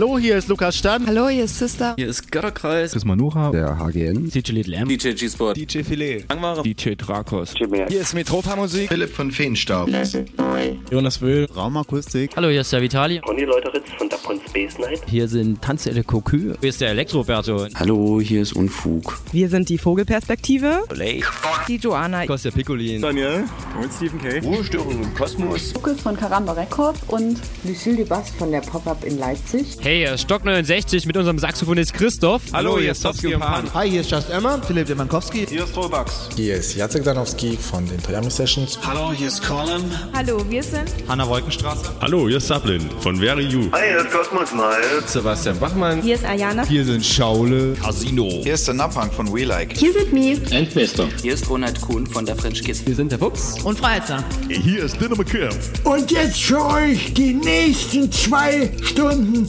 Hallo, hier ist Lukas Stan. Hallo, hier ist Sister. Hier ist Götterkreis. Chris Manuha. Der HGN. DJ Little M. DJ G-Sport. DJ Filet. Langware. DJ Drakos. Hier ist Metropa Musik. Philipp von Feenstaub. Jonas Wöhl. Raumakustik. Hallo, hier ist der Vitali. Conny Leuteritz von Dapon Space Night. Hier sind Tanzelle Kokü. Hier ist der Elektroberto. Hallo, hier ist Unfug. Wir sind die Vogelperspektive. Lake. Die Joanna. Kostja Piccolin. Daniel. Und Stephen K. Ruhestörung im Kosmos. Lukas von Karamba Records und Lucille Dubas von der Pop-Up in Leipzig. Hey, hier ist Stock 69 mit unserem Saxophonist Christoph. Hallo, hier ist Topski und Pan. Hi, hier ist Just Emma, Philipp Demankowski. Hier ist Rollbugs. Hier ist Jacek Danowski von den Toyami Sessions. Hallo, hier ist Colin. Hallo, wir sind Hanna Wolkenstraße. Hallo, hier ist Sablin von Very You. Hi, hier ist Kosmos Miles. Sebastian Bachmann. Hier ist Ayana. Hier sind Schaule. Casino. Hier ist der Napang von We Like. Hier sind Mies. Endbester. Hier ist Ronald Kuhn von der French Kiss. Wir sind der Fuchs. Und Freizer. Hier ist Dinner McCam. Und jetzt für euch die nächsten zwei Stunden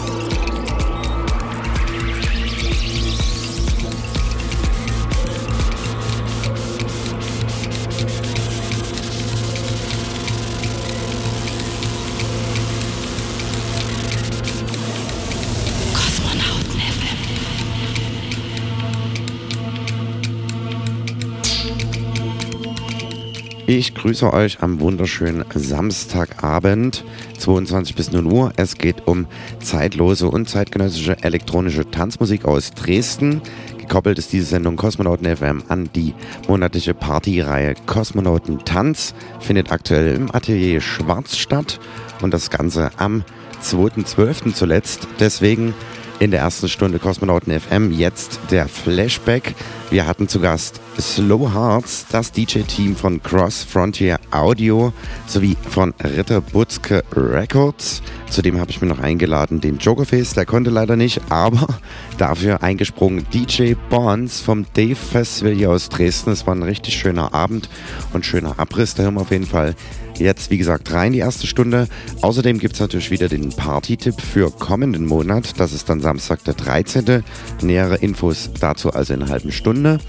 Ich grüße euch am wunderschönen Samstagabend, 22 bis 0 Uhr. Es geht um zeitlose und zeitgenössische elektronische Tanzmusik aus Dresden. Gekoppelt ist diese Sendung Kosmonauten FM an die monatliche Partyreihe Kosmonauten Tanz. Findet aktuell im Atelier Schwarz statt und das Ganze am 2.12. zuletzt. Deswegen in der ersten Stunde Kosmonauten FM jetzt der Flashback. Wir hatten zu Gast Slow Hearts, das DJ-Team von Cross Frontier Audio sowie von Ritter Butzke Records. Zudem habe ich mir noch eingeladen den Jokerface, der konnte leider nicht, aber dafür eingesprungen DJ Bonds vom Dave Festival hier aus Dresden. Es war ein richtig schöner Abend und schöner Abriss. Da hören wir auf jeden Fall jetzt, wie gesagt, rein die erste Stunde. Außerdem gibt es natürlich wieder den Party-Tipp für kommenden Monat. Das ist dann Samstag der 13. Nähere Infos dazu also in einer halben Stunde.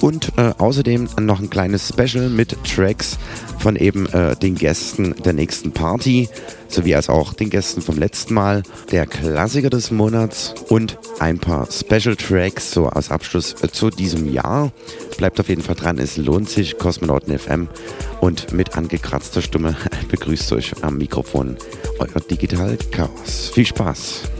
Und äh, außerdem noch ein kleines Special mit Tracks von eben äh, den Gästen der nächsten Party, sowie als auch den Gästen vom letzten Mal, der Klassiker des Monats und ein paar Special Tracks so als Abschluss äh, zu diesem Jahr. Bleibt auf jeden Fall dran, es lohnt sich, Kosmonauten FM. Und mit angekratzter Stimme begrüßt euch am Mikrofon euer Digital Chaos. Viel Spaß!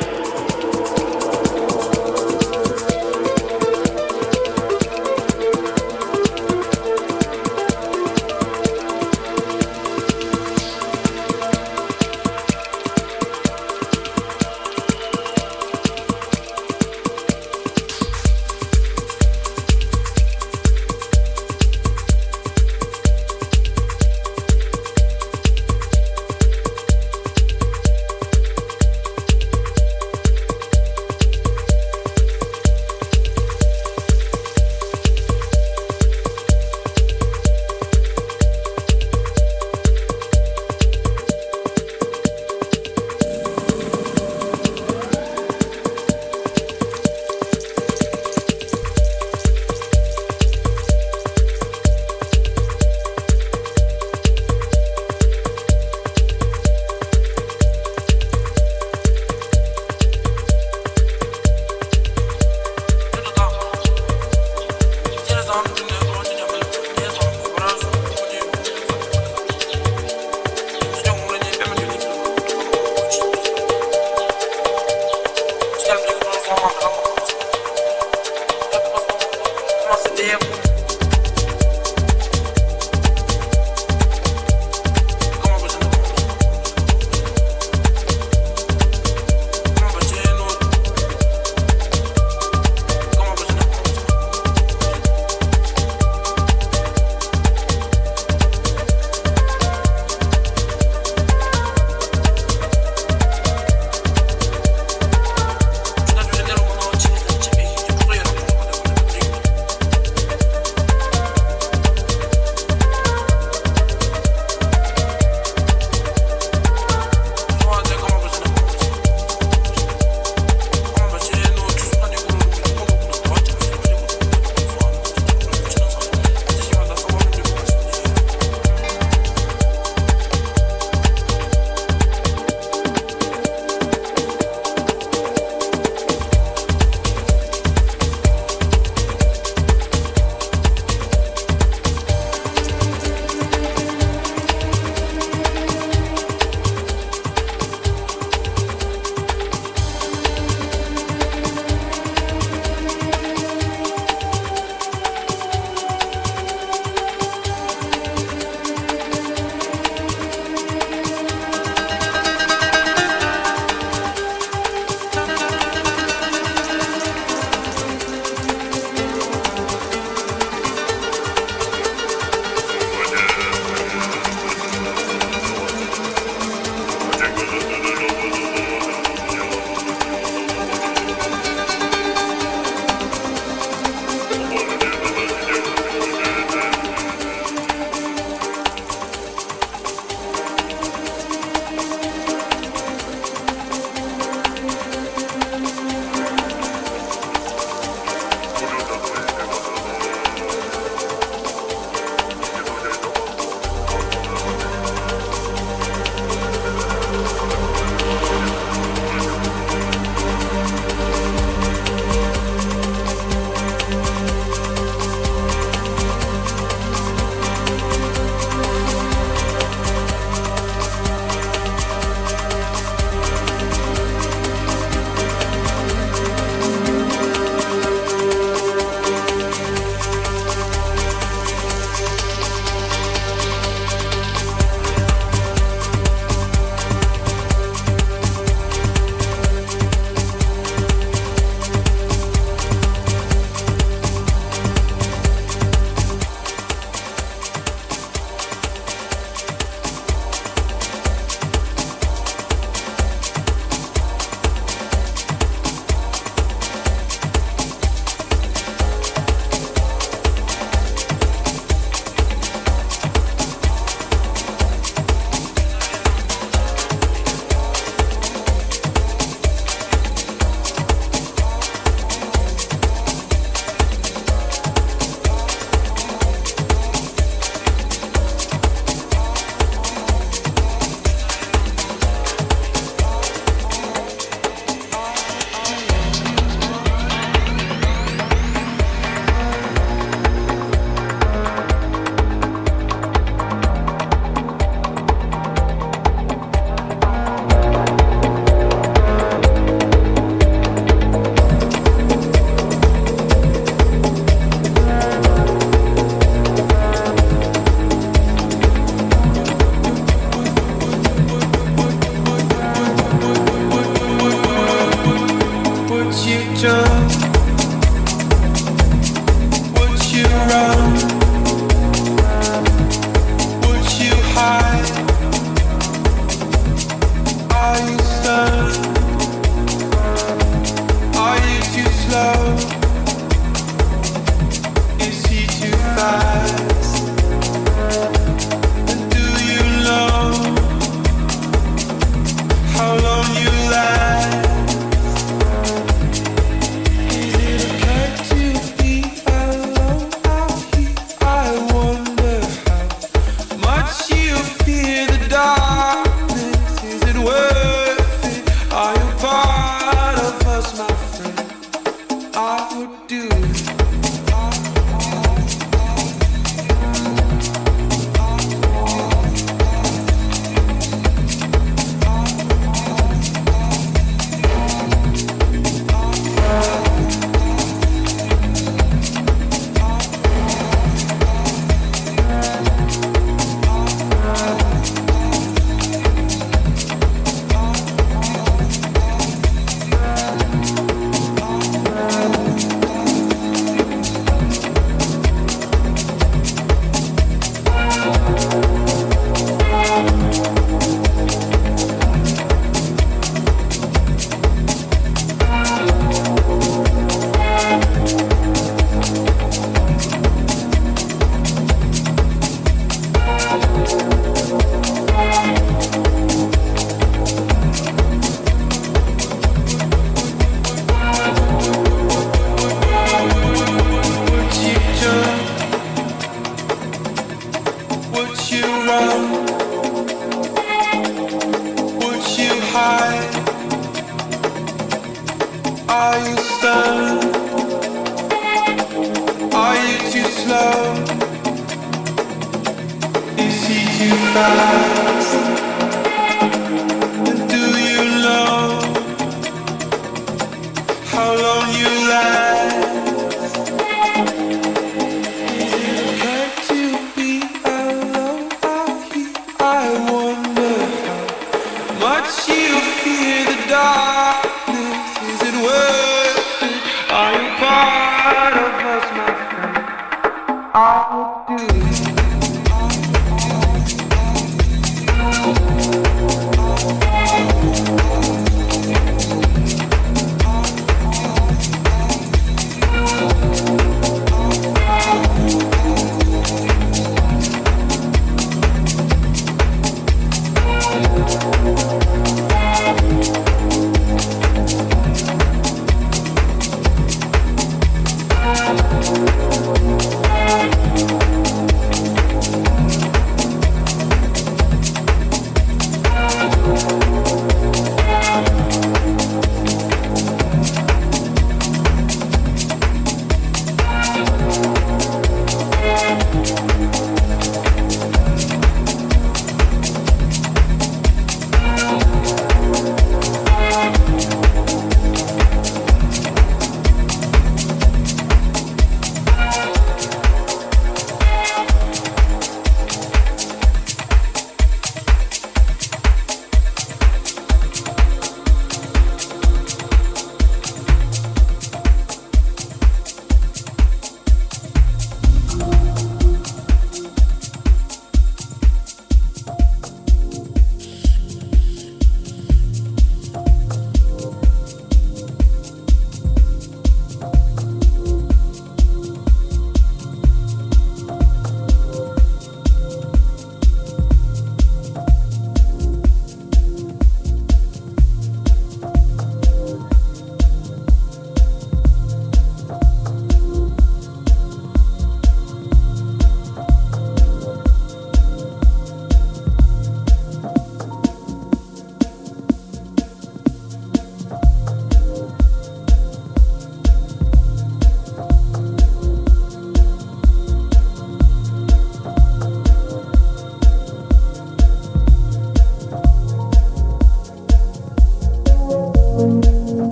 Much you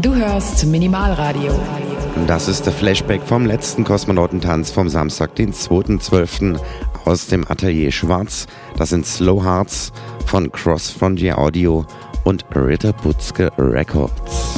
Du hörst Minimalradio. Das ist der Flashback vom letzten Kosmonautentanz vom Samstag, den 2.12. aus dem Atelier Schwarz. Das sind Slow Hearts von Cross Frontier Audio und Ritter Butzke Records.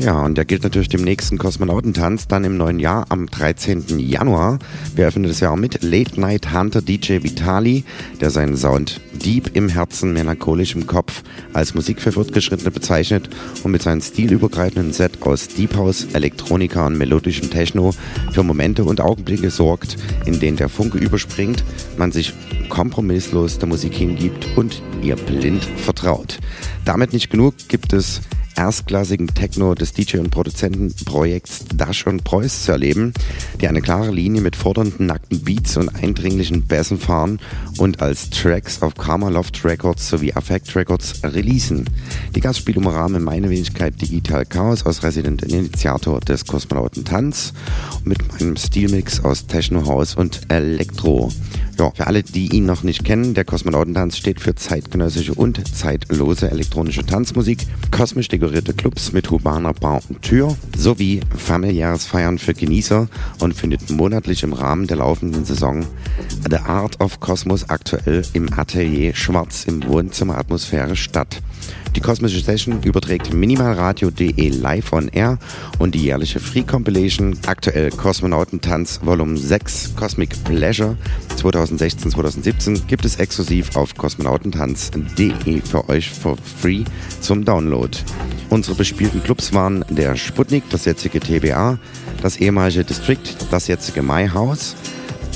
Ja, und der gilt natürlich dem nächsten Kosmonautentanz dann im neuen Jahr am 13. Januar. Wir öffnen das Jahr mit Late Night Hunter DJ Vitali, der seinen Sound deep im Herzen, melancholisch im Kopf als Musik für Fortgeschrittene bezeichnet und mit seinem stilübergreifenden Set aus Deep House, Elektronika und melodischem Techno für Momente und Augenblicke sorgt, in denen der Funke überspringt, man sich kompromisslos der Musik hingibt und ihr blind vertraut. Damit nicht genug gibt es erstklassigen Techno des DJ- und Produzentenprojekts Dash und Preuß zu erleben, die eine klare Linie mit fordernden, nackten Beats und eindringlichen Bässen fahren und als Tracks auf Karma Loft Records sowie Affect Records releasen. Die Gastspiele umrahmen meine Wenigkeit Digital Chaos aus Resident Initiator des Kosmonauten Tanz mit meinem Stilmix aus Techno House und Elektro. Ja, für alle, die ihn noch nicht kennen, der Kosmonautentanz steht für zeitgenössische und zeitlose elektronische Tanzmusik, kosmisch dekorierte Clubs mit urbaner Bar und Tür sowie familiäres Feiern für Genießer und findet monatlich im Rahmen der laufenden Saison The Art of Cosmos aktuell im Atelier Schwarz im Wohnzimmer Atmosphäre statt. Die kosmische Session überträgt minimalradio.de live on air und die jährliche Free Compilation, aktuell Kosmonautentanz Volume 6 Cosmic Pleasure 2016-2017 gibt es exklusiv auf kosmonautentanz.de für euch for free zum Download. Unsere bespielten Clubs waren der Sputnik, das jetzige TBA, das ehemalige District, das jetzige My House,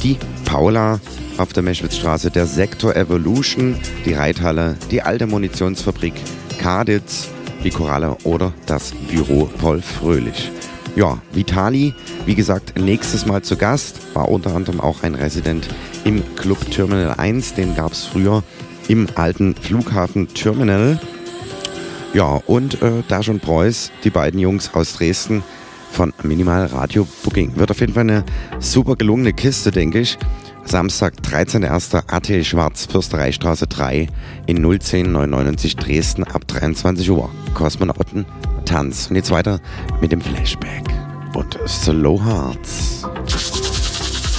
die Paula auf der Meschwitzstraße, der Sektor Evolution, die Reithalle, die alte Munitionsfabrik, Kaditz, die Koralle oder das Büro Paul Fröhlich. Ja, Vitali, wie gesagt, nächstes Mal zu Gast, war unter anderem auch ein Resident im Club Terminal 1, den gab es früher im alten Flughafen Terminal. Ja, und äh, Dash und Preuß, die beiden Jungs aus Dresden von Minimal Radio Booking. Wird auf jeden Fall eine super gelungene Kiste, denke ich. Samstag, 13.01. AT Schwarz, Fürstereistraße 3 in 01099 Dresden ab 23 Uhr. Kosmonauten Tanz. Und jetzt weiter mit dem Flashback und Slow Hearts.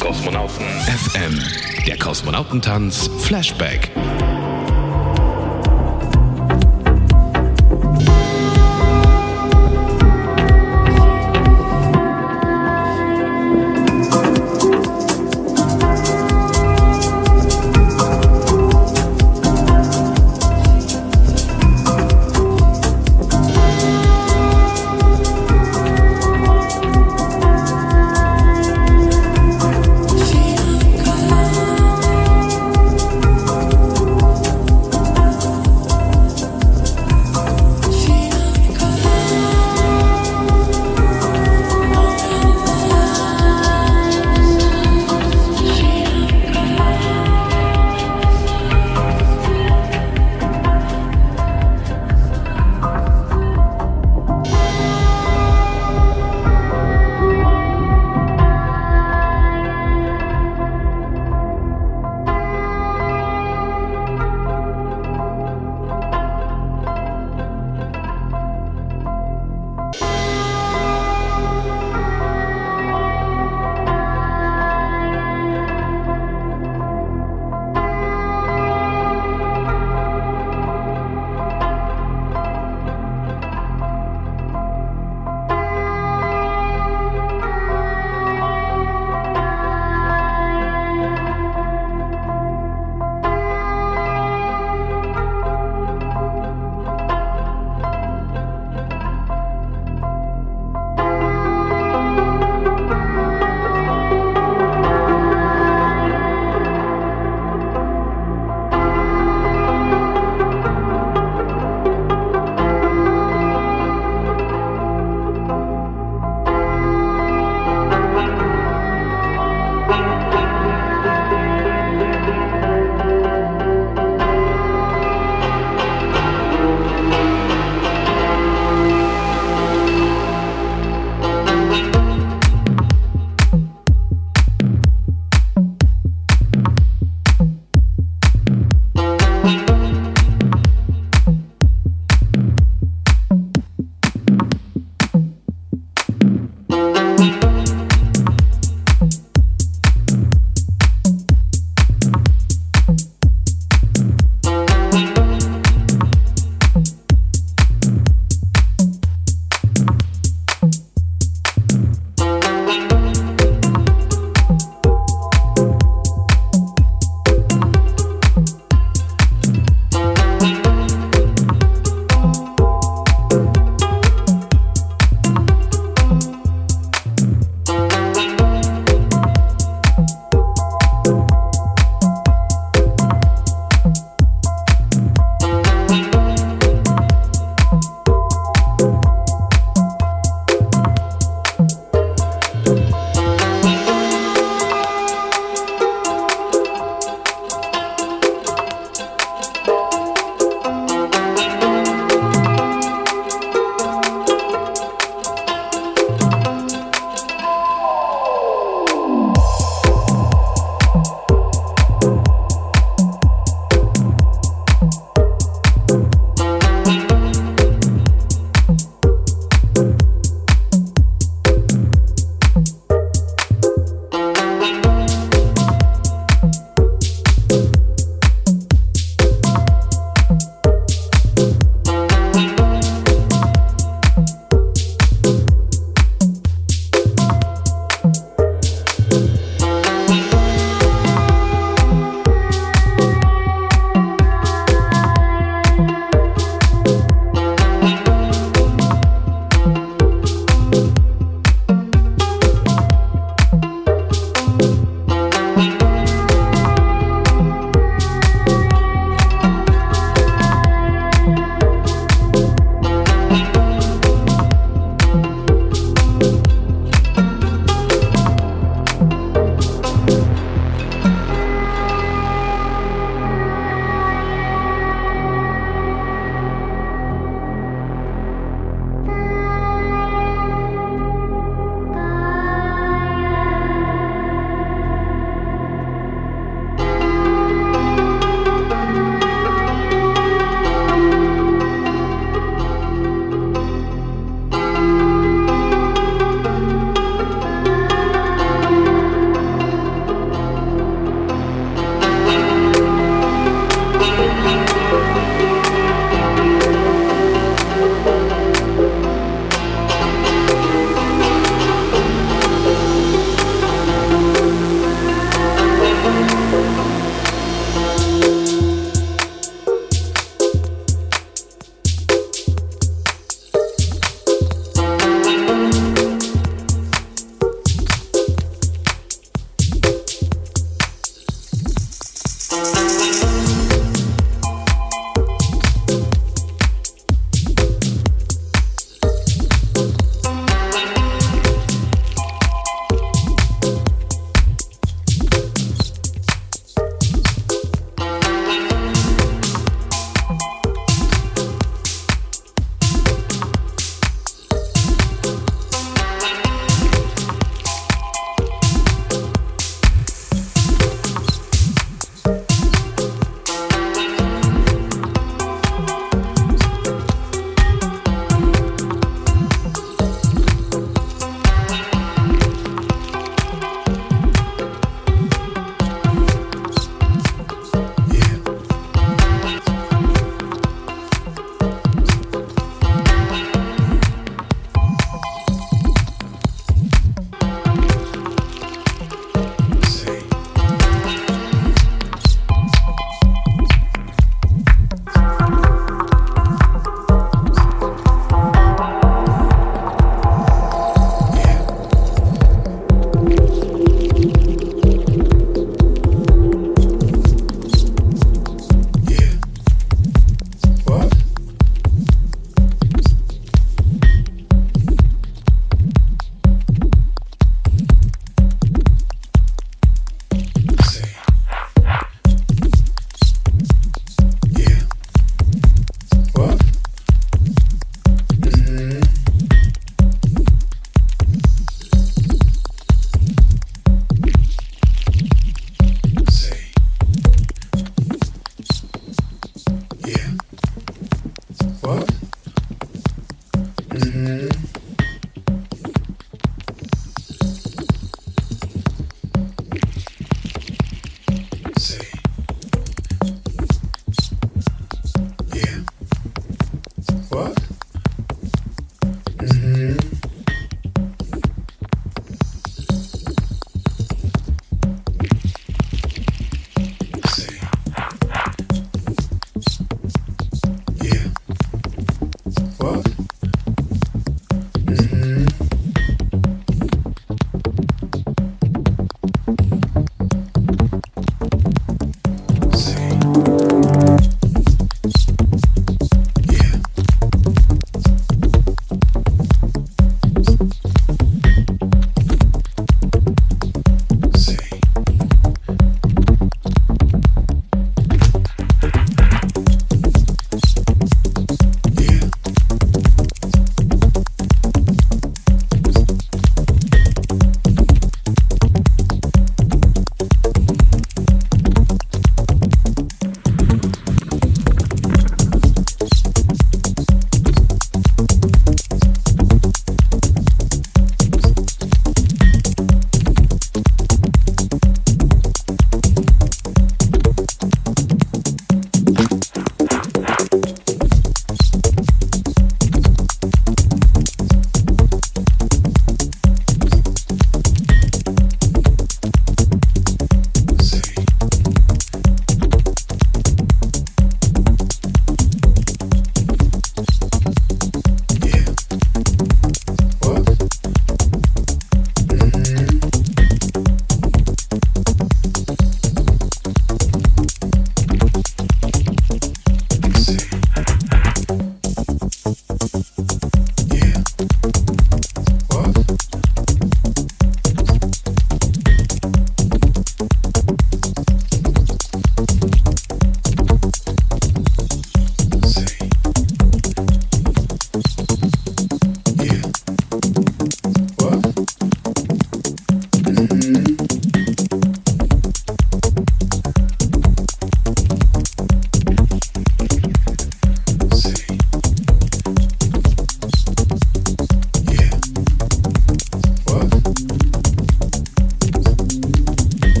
Kosmonauten FM. Der Kosmonautentanz Flashback.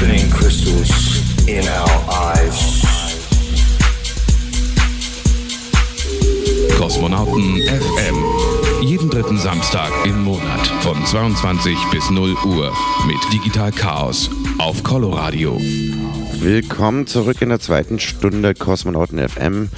Spinning crystals in our eyes. Kosmonauten FM. Jeden dritten Samstag im Monat von 22 bis 0 Uhr mit Digital Chaos auf Coloradio. Willkommen zurück in der zweiten Stunde Kosmonauten FM.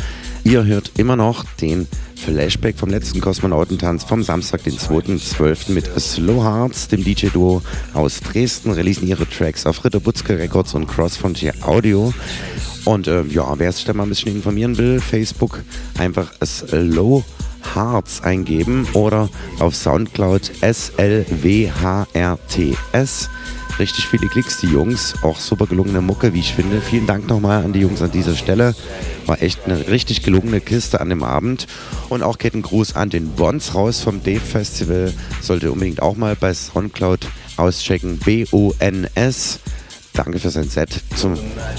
Ihr hört immer noch den Flashback vom letzten Kosmonautentanz vom Samstag, den 2.12. mit Slow Hearts, dem DJ-Duo aus Dresden, releasen ihre Tracks auf Ritter Butzke Records und Cross Frontier Audio. Und äh, ja, wer sich da mal ein bisschen informieren will, Facebook einfach Slow Hearts eingeben oder auf Soundcloud S-L-W-H-R-T-S. Richtig viele Klicks, die Jungs. Auch super gelungene Mucke, wie ich finde. Vielen Dank nochmal an die Jungs an dieser Stelle. War echt eine richtig gelungene Kiste an dem Abend. Und auch geht ein Gruß an den Bons raus vom Dave Festival. Sollte unbedingt auch mal bei Soundcloud auschecken. B-O-N-S. Danke für sein Set. Zum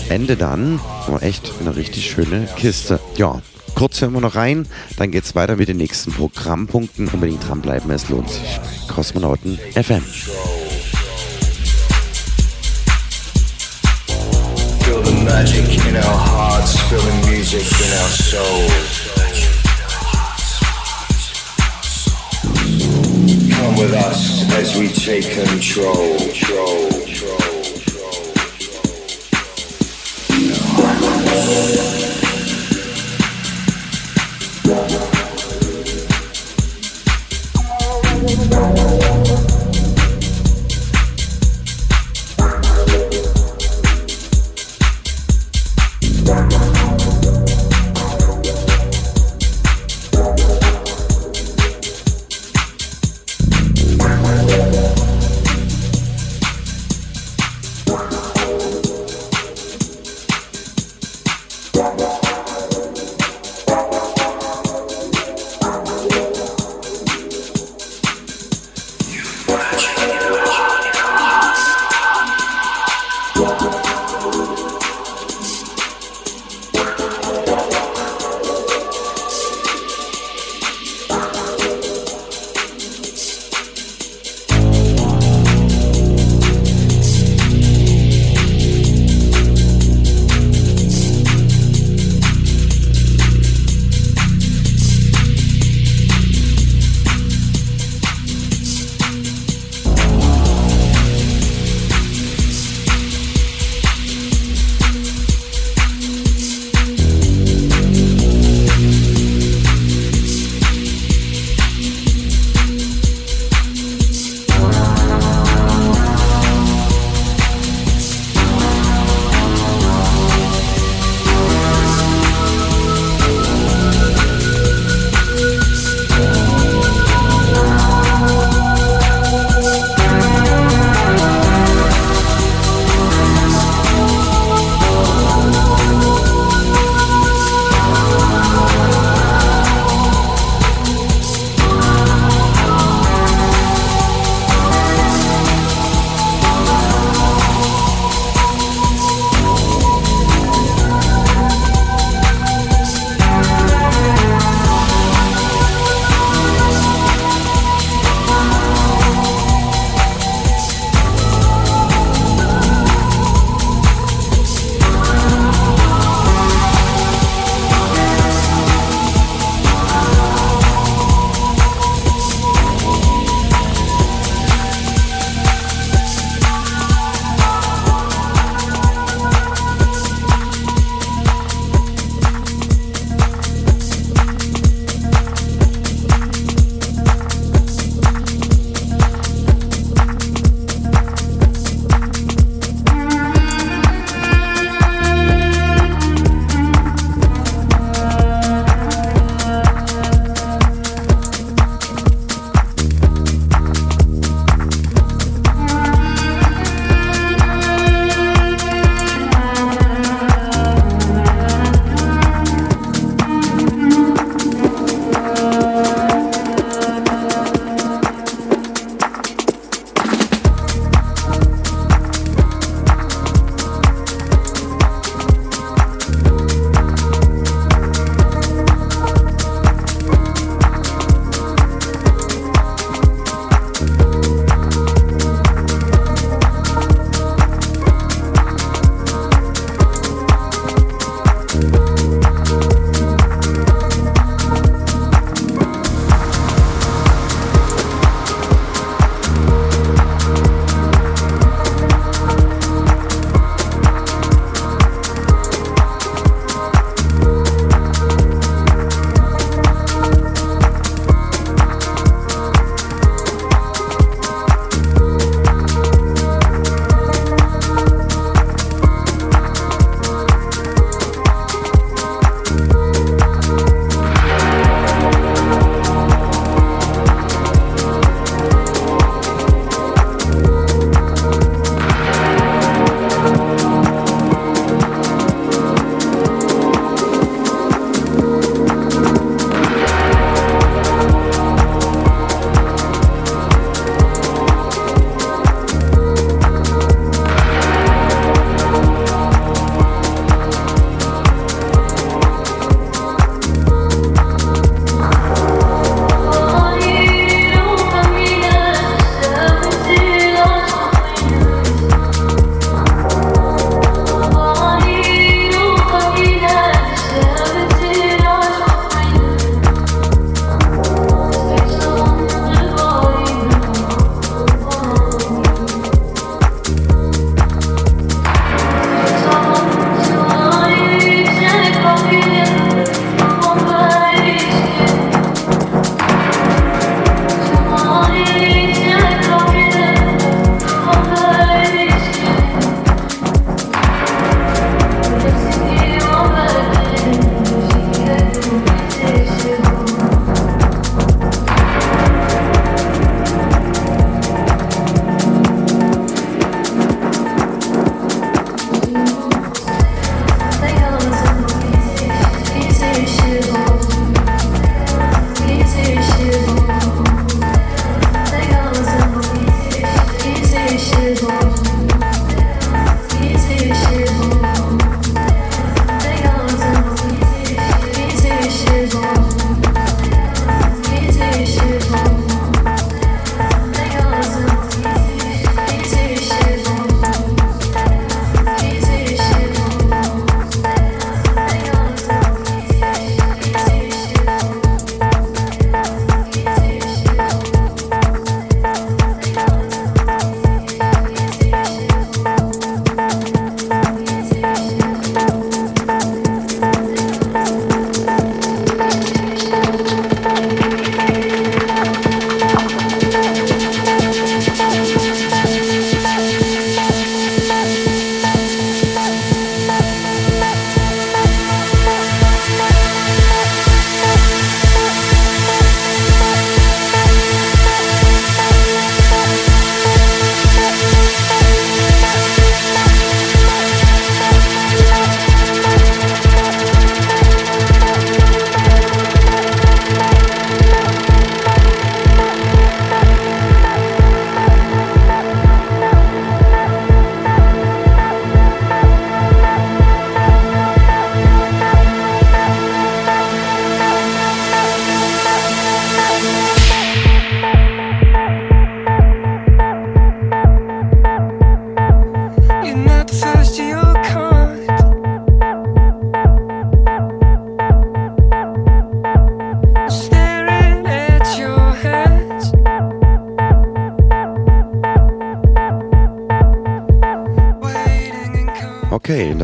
Ende dann war echt eine richtig schöne Kiste. Ja, kurz hören wir noch rein, dann geht's weiter mit den nächsten Programmpunkten. Unbedingt dranbleiben, es lohnt sich. Kosmonauten FM. Magic in our hearts, the music in our souls. Come with us as we take control. control, control, Okay,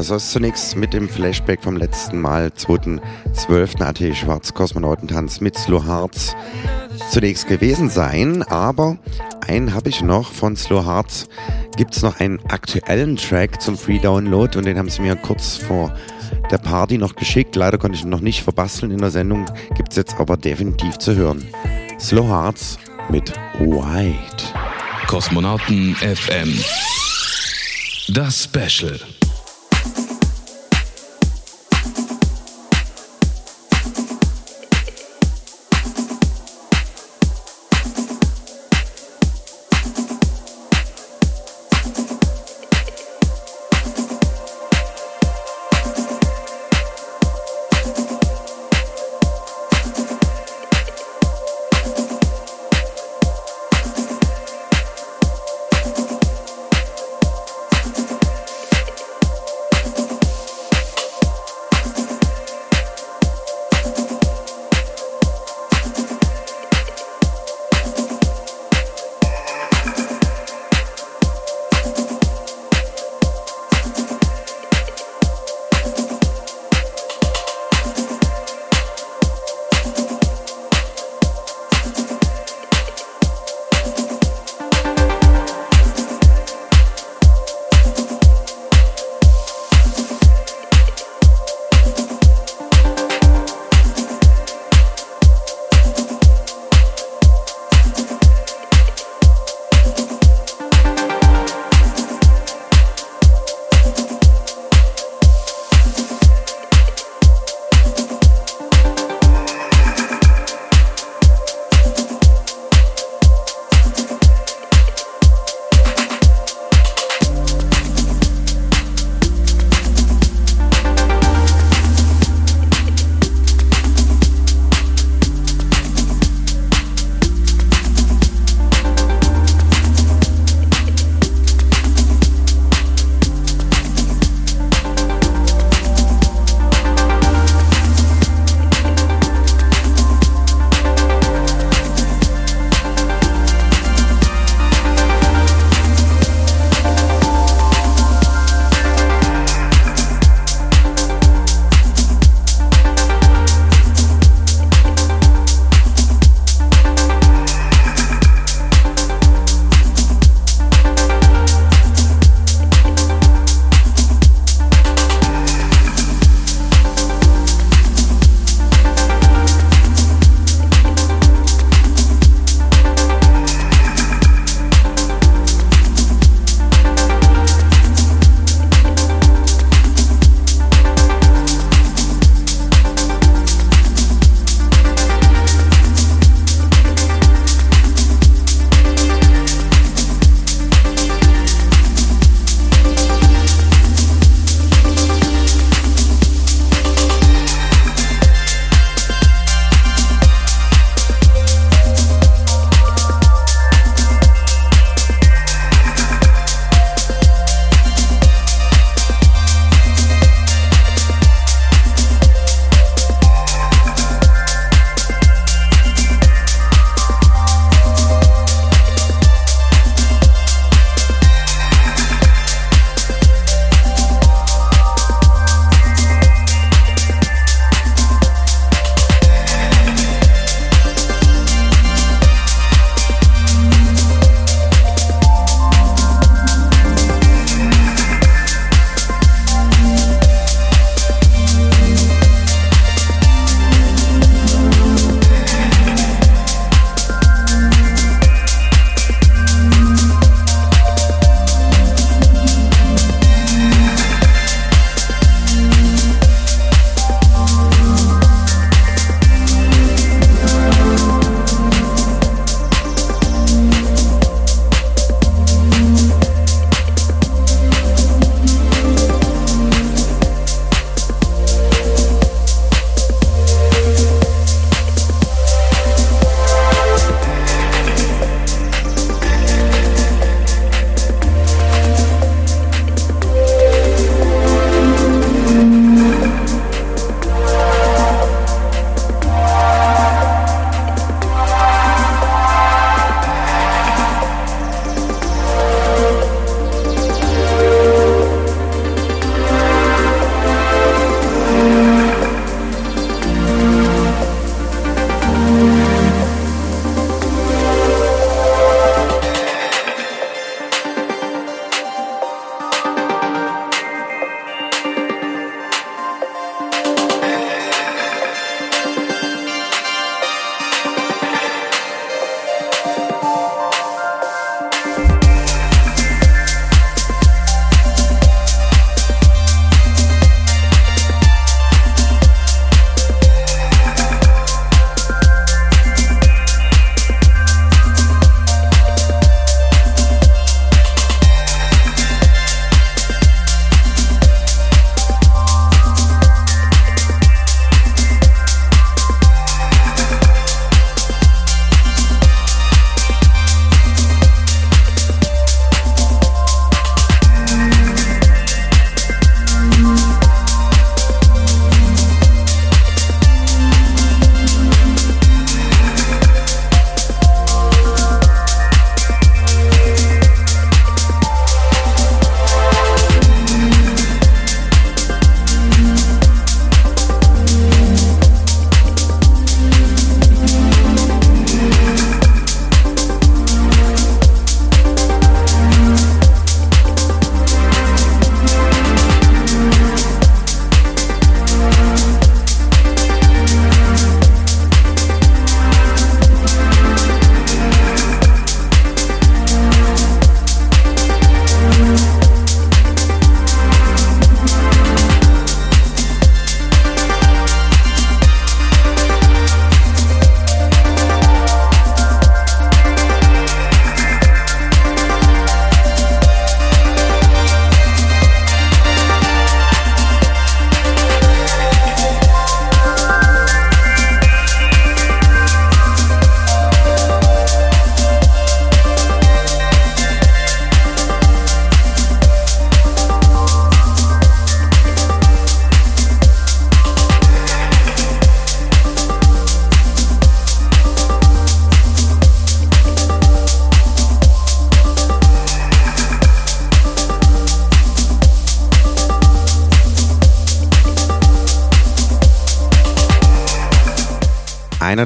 das war's zunächst mit dem Flashback vom letzten Mal, 2.12. AT Schwarz Kosmonautentanz mit Slow Hearts zunächst gewesen sein, aber einen habe ich noch von Slow Hearts. Gibt es noch einen aktuellen Track zum Free Download und den haben sie mir kurz vor der Party noch geschickt. Leider konnte ich ihn noch nicht verbasteln in der Sendung, gibt es jetzt aber definitiv zu hören. Slow Hearts mit White. Kosmonauten FM. Das Special.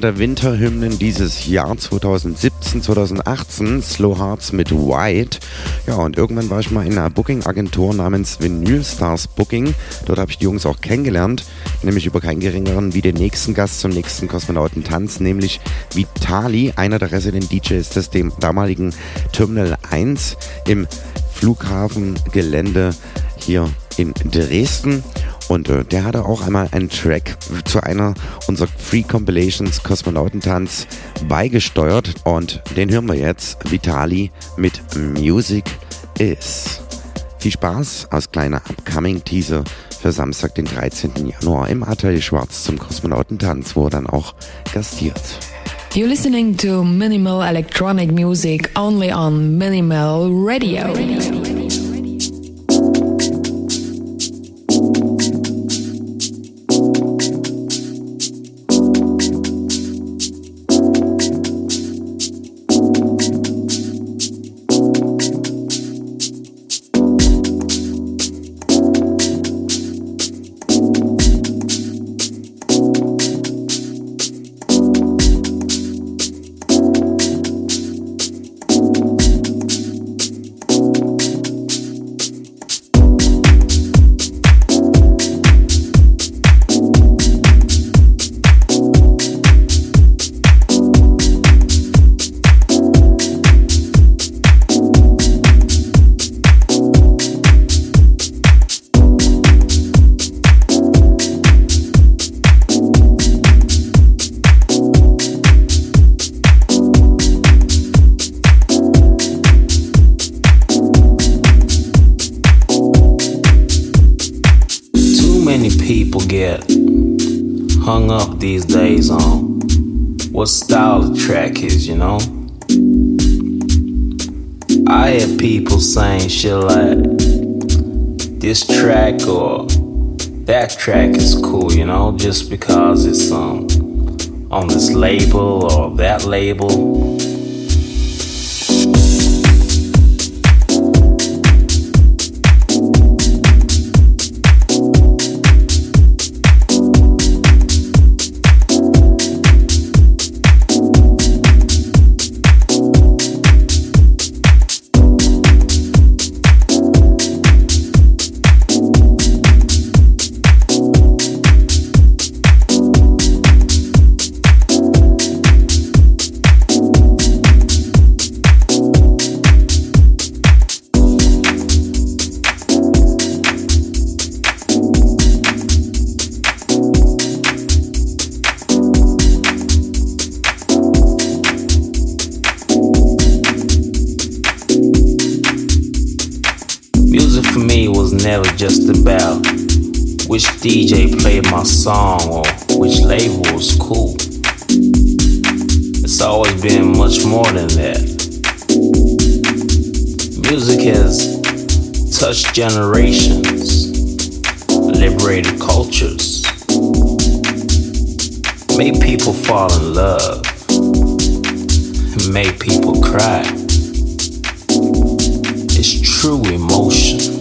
Der Winterhymnen dieses Jahr 2017, 2018, Slow Hearts mit White. Ja, und irgendwann war ich mal in einer Booking-Agentur namens Vinyl Stars Booking. Dort habe ich die Jungs auch kennengelernt, nämlich über keinen geringeren wie den nächsten Gast zum nächsten Kosmonautentanz, nämlich Vitali, einer der Resident DJs des dem damaligen Terminal 1 im Flughafengelände hier in Dresden. Und äh, der hatte auch einmal einen Track zu einer unserer Free Compilations Kosmonautentanz beigesteuert. Und den hören wir jetzt. Vitali mit Music Is. Viel Spaß aus kleiner Upcoming Teaser für Samstag, den 13. Januar im Atelier Schwarz zum Kosmonautentanz, wo er dann auch gastiert. You're listening to minimal electronic music only on Minimal Radio. Too this track or that track is cool, you know, just because it's um on this label or that label. Generations, liberated cultures, made people fall in love, made people cry. It's true emotion.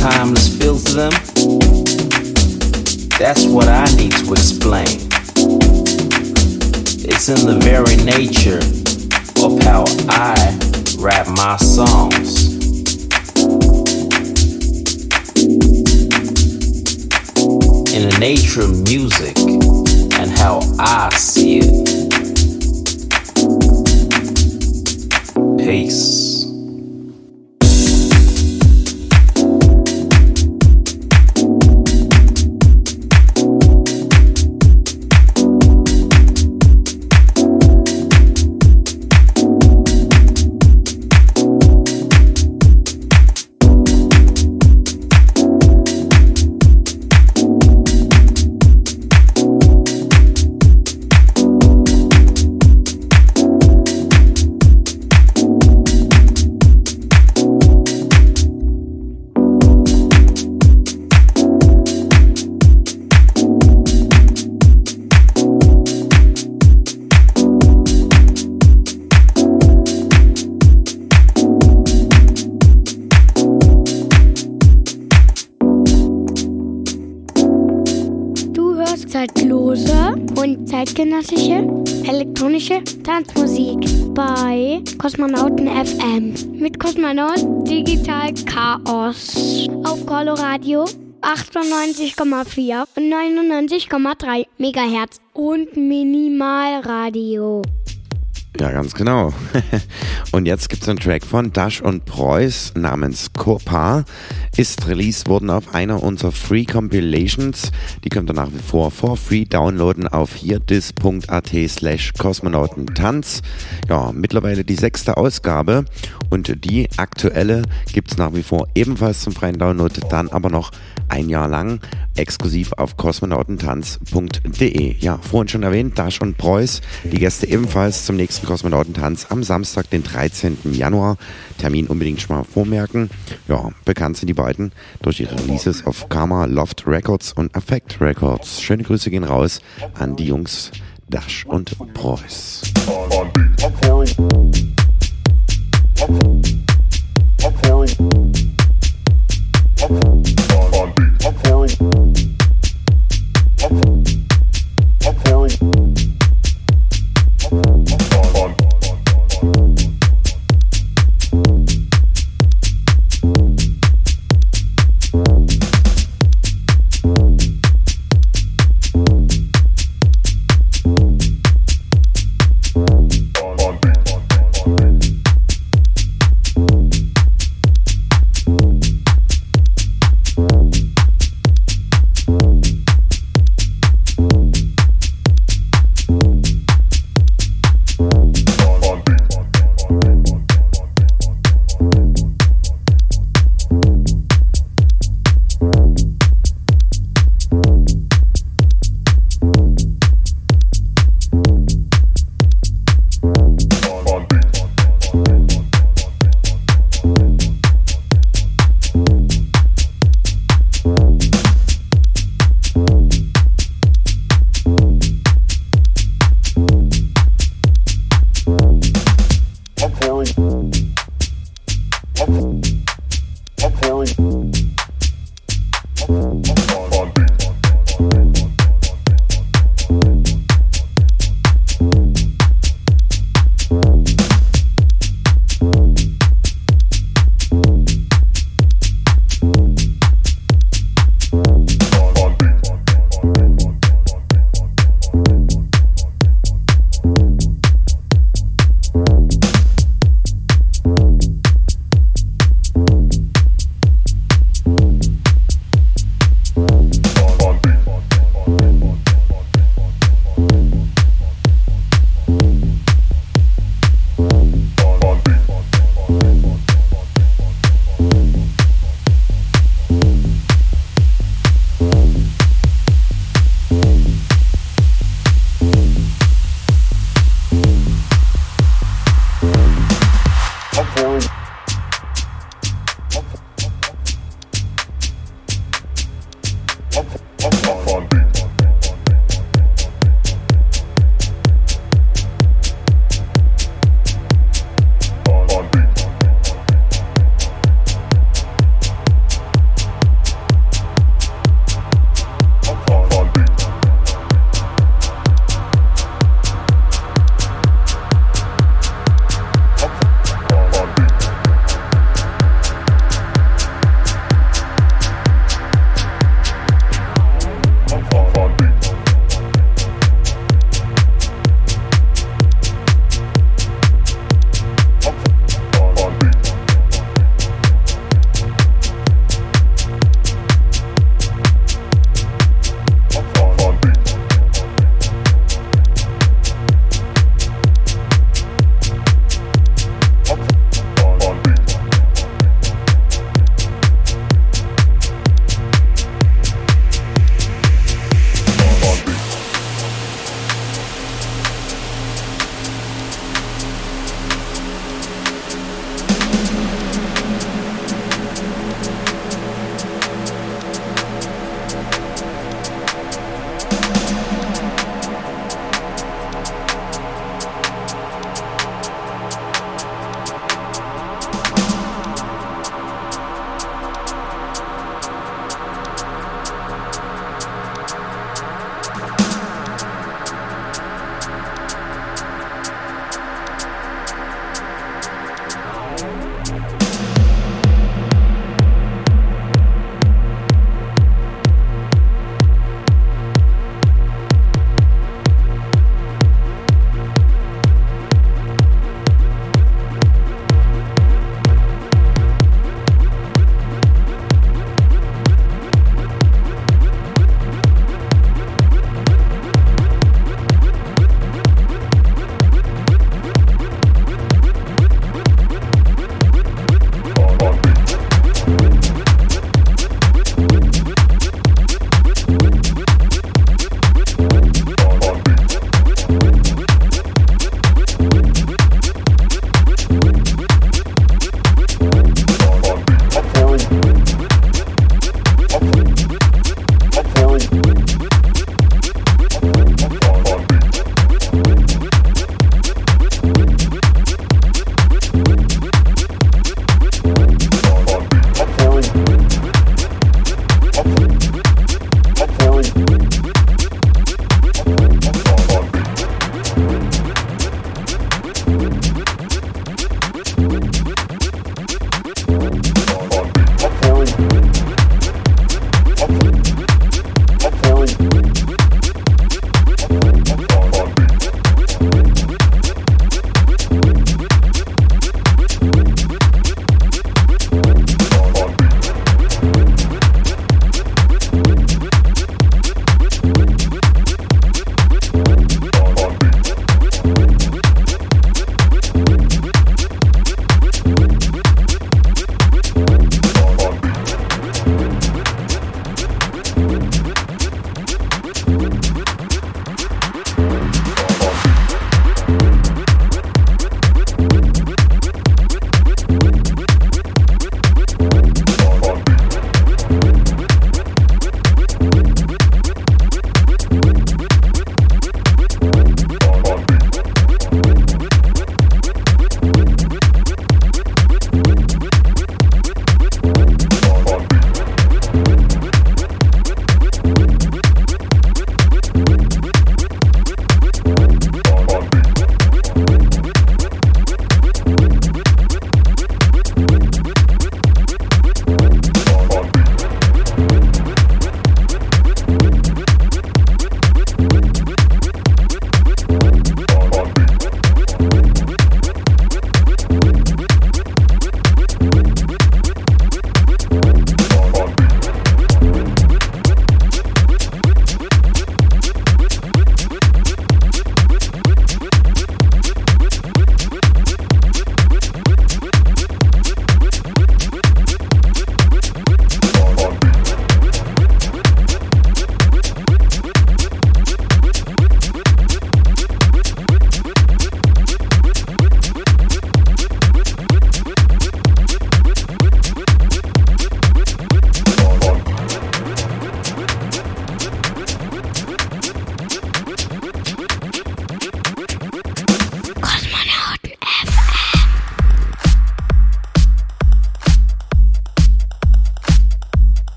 Timeless feel to them, that's what I need to explain. It's in the very nature of how I rap my songs. In the nature of music and how I see it. Peace. 98,4 und 99,3 Megahertz und Minimalradio. Ja, ganz genau. und jetzt gibt es einen Track von Dash und Preuß namens Copa. Ist released worden auf einer unserer Free Compilations. Die könnt ihr nach wie vor for free downloaden auf hierdis.at slash kosmonautentanz. Ja, mittlerweile die sechste Ausgabe und die aktuelle gibt es nach wie vor ebenfalls zum freien Download, dann aber noch ein Jahr lang exklusiv auf kosmonautentanz.de. Ja, vorhin schon erwähnt, Dash und Preuß, die Gäste ebenfalls zum nächsten Kosmonautentanz am Samstag, den 13. Januar. Termin unbedingt schon mal vormerken. Ja, bekannt sind die beiden durch ihre Releases auf Karma, Loft Records und Affect Records. Schöne Grüße gehen raus an die Jungs Dash und Preuß. On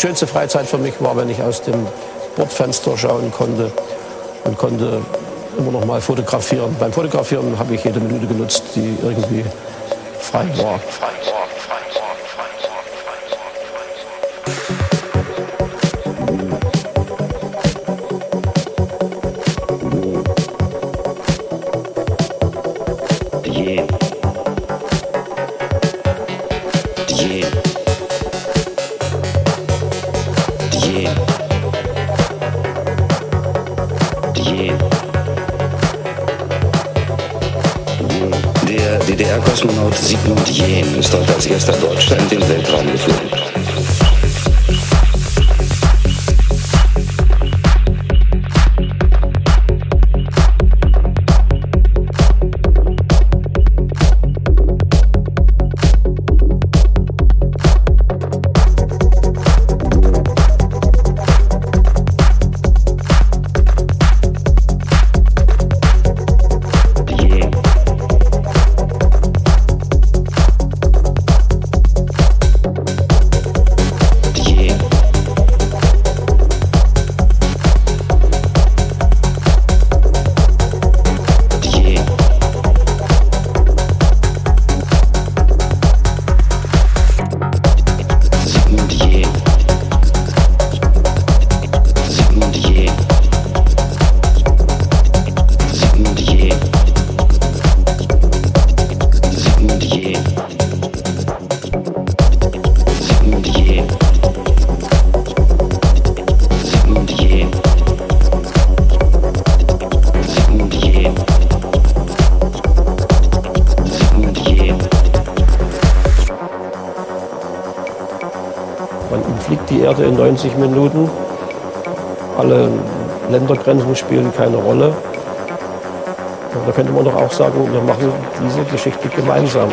schönste Freizeit für mich war, wenn ich aus dem Bordfenster schauen konnte und konnte immer noch mal fotografieren. Beim Fotografieren habe ich jede Minute genutzt, die irgendwie frei war. Der Ländergrenzen spielen keine Rolle. Da könnte man doch auch sagen, wir machen diese Geschichte gemeinsam.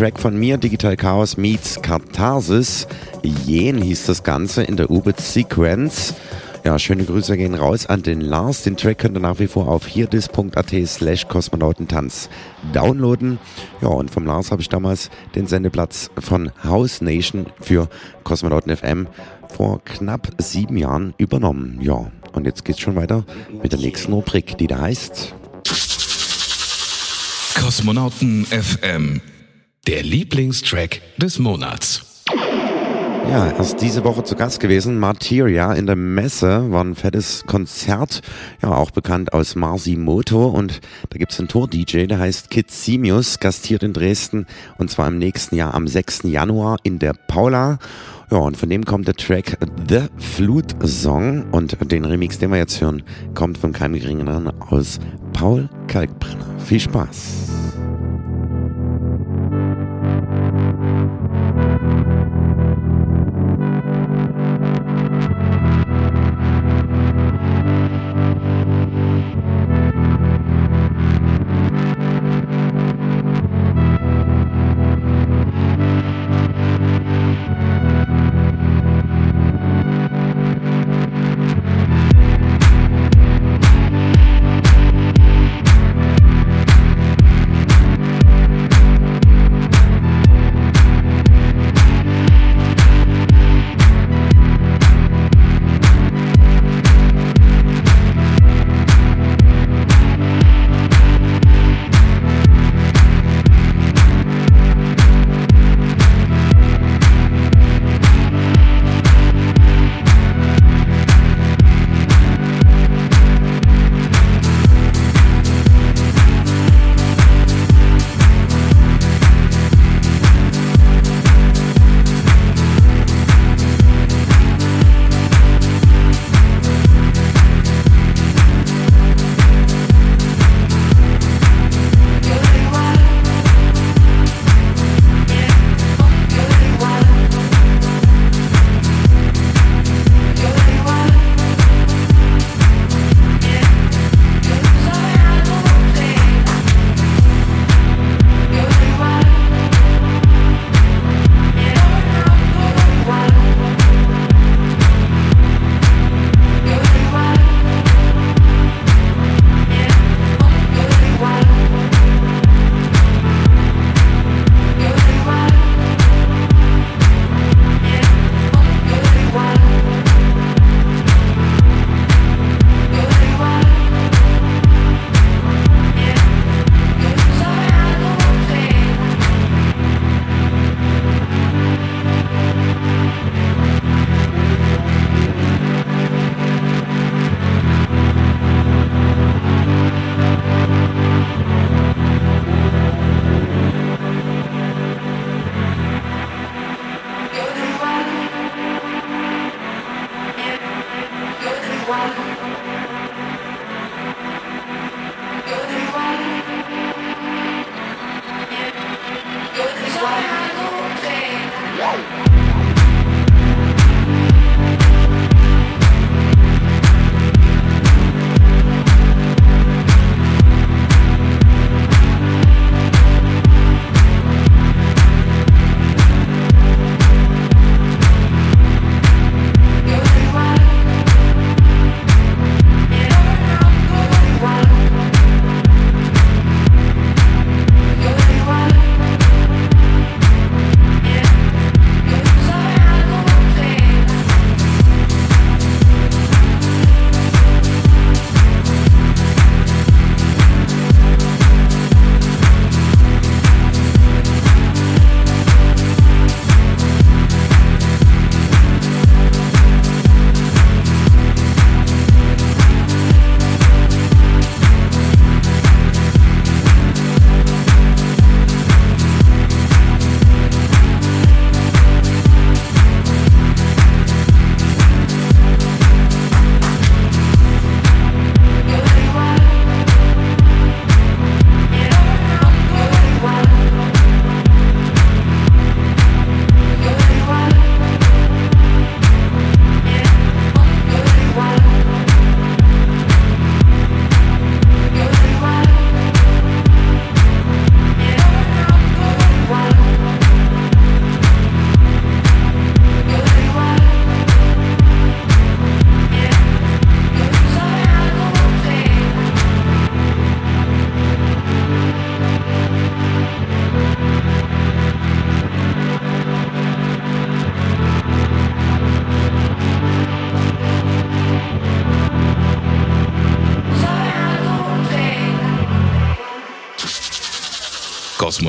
Track von mir, Digital Chaos meets Katharsis. Jen hieß das Ganze in der Ubit Sequence. Ja, schöne Grüße gehen raus an den Lars. Den Track könnt ihr nach wie vor auf hierdis.at slash kosmonautentanz downloaden. Ja, und vom Lars habe ich damals den Sendeplatz von House Nation für Kosmonauten FM vor knapp sieben Jahren übernommen. Ja, und jetzt geht's schon weiter mit der nächsten Rubrik, die da heißt Kosmonauten FM. Der Lieblingstrack des Monats. Ja, erst diese Woche zu Gast gewesen. Materia in der Messe war ein fettes Konzert, ja auch bekannt aus Marsimoto und da gibt's einen Tour-DJ, der heißt Kid Simius, gastiert in Dresden und zwar im nächsten Jahr am 6. Januar in der Paula. Ja, und von dem kommt der Track The Flute Song und den Remix, den wir jetzt hören, kommt von keinem geringeren aus Paul Kalkbrenner. Viel Spaß!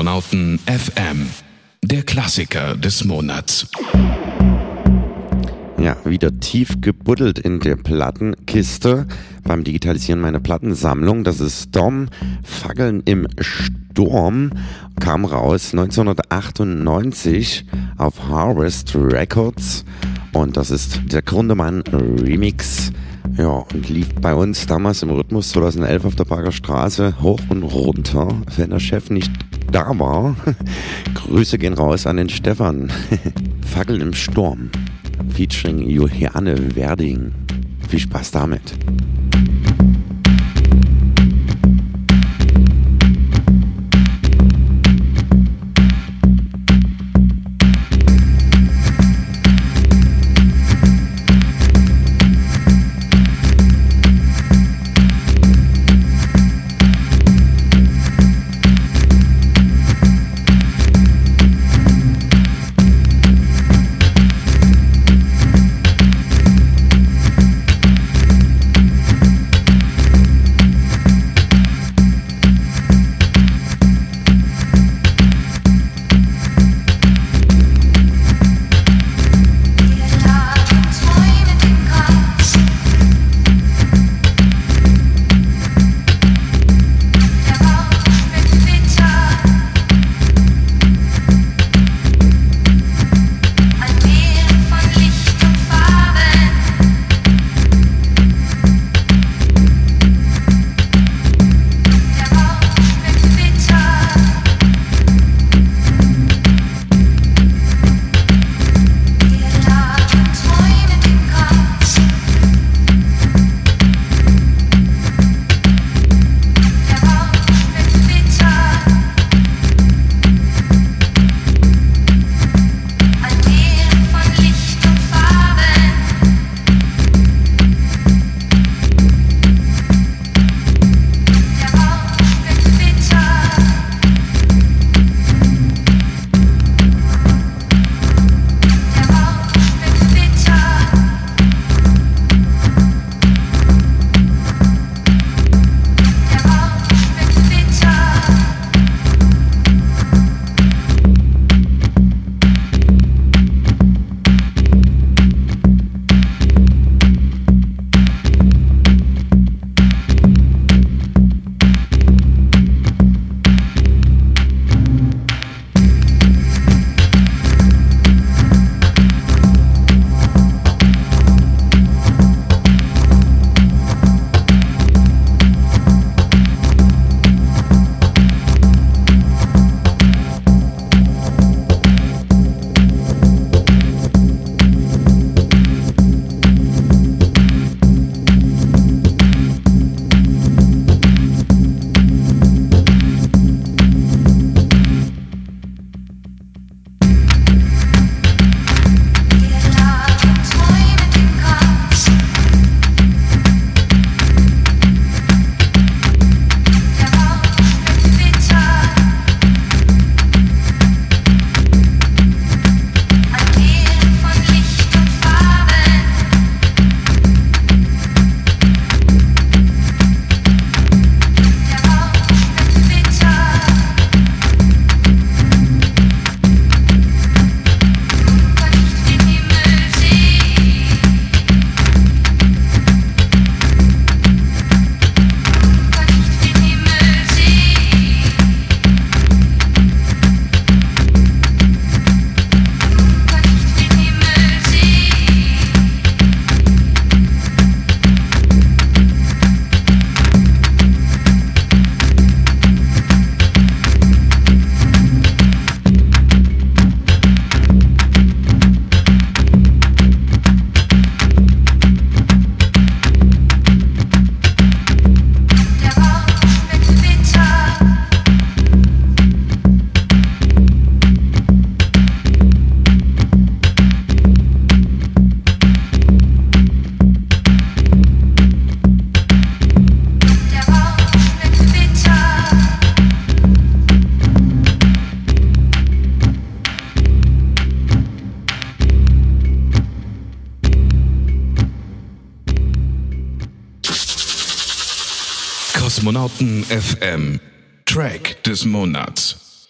Kosmonauten FM, der Klassiker des Monats. Ja, wieder tief gebuddelt in der Plattenkiste beim Digitalisieren meiner Plattensammlung. Das ist Storm, Fackeln im Sturm, kam raus 1998 auf Harvest Records und das ist der Grundemann Remix. Ja, und lief bei uns damals im Rhythmus 2011 auf der Parker Straße hoch und runter, wenn der Chef nicht da war. Grüße gehen raus an den Stefan. Fackeln im Sturm featuring Johanne Werding. Viel Spaß damit.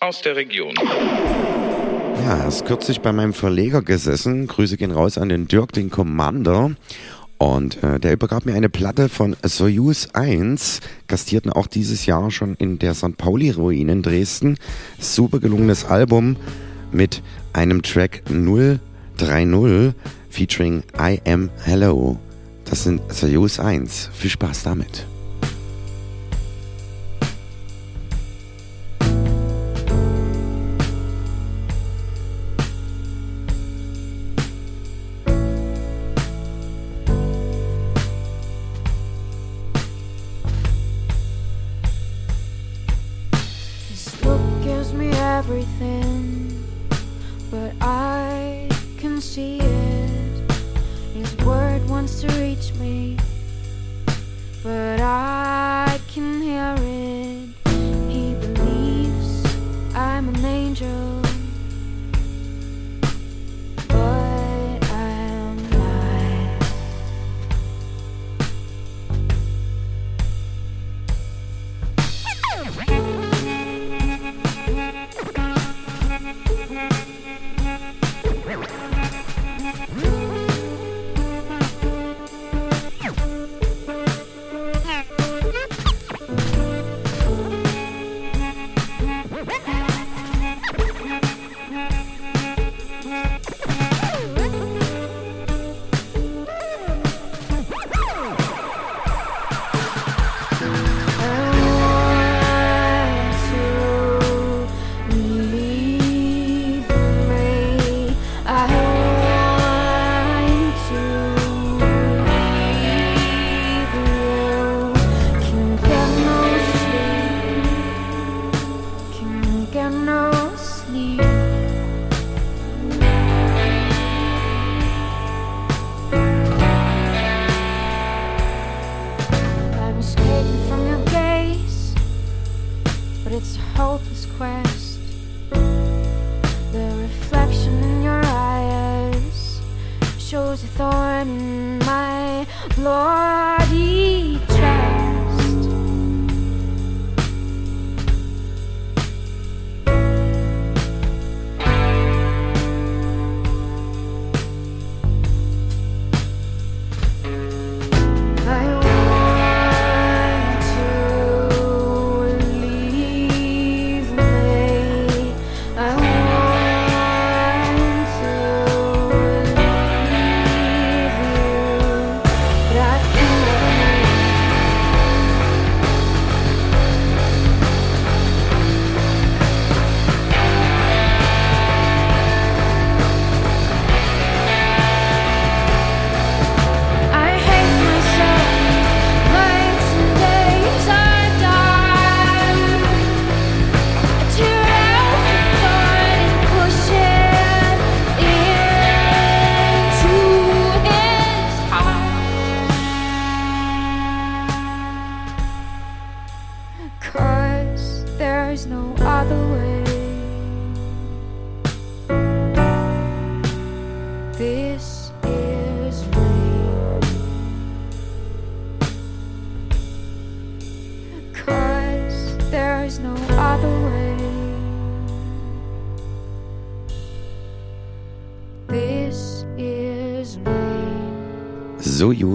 Aus der Region. Ja, erst kürzlich bei meinem Verleger gesessen. Grüße gehen raus an den Dirk, den Commander. Und äh, der übergab mir eine Platte von Soyuz 1, gastierten auch dieses Jahr schon in der St. Pauli-Ruine in Dresden. Super gelungenes Album mit einem Track 030 featuring I Am Hello. Das sind Soyuz 1. Viel Spaß damit.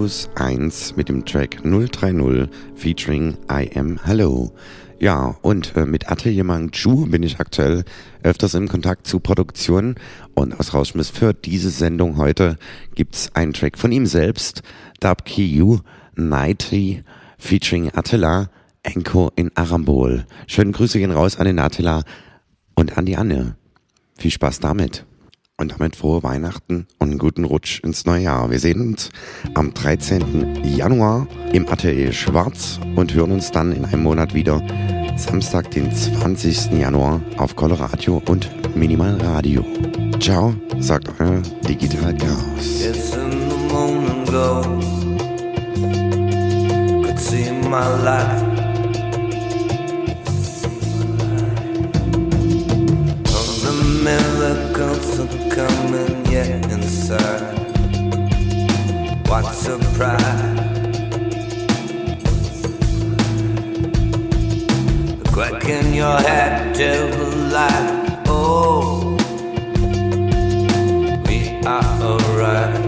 Soyuz 1 mit dem Track 030 featuring I Am Hello. Ja, und äh, mit Ateliermann Chu bin ich aktuell öfters im Kontakt zu Produktionen und aus Rauschmiss für diese Sendung heute gibt's einen Track von ihm selbst, Dub Kiyu 90 featuring Attila Enko in Arambol. Schönen Grüße gehen raus an den Attila und an die Anne. Viel Spaß damit. Und damit frohe Weihnachten und einen guten Rutsch ins neue Jahr. Wir sehen uns am 13. Januar im Atelier Schwarz und hören uns dann in einem Monat wieder Samstag, den 20. Januar auf Coloradio und Minimal Radio. Ciao, sagt euer Digital Chaos. It's in the morning glow. Could see my life. overcoming yet inside. What surprise! The your head the light. Oh, we are alright.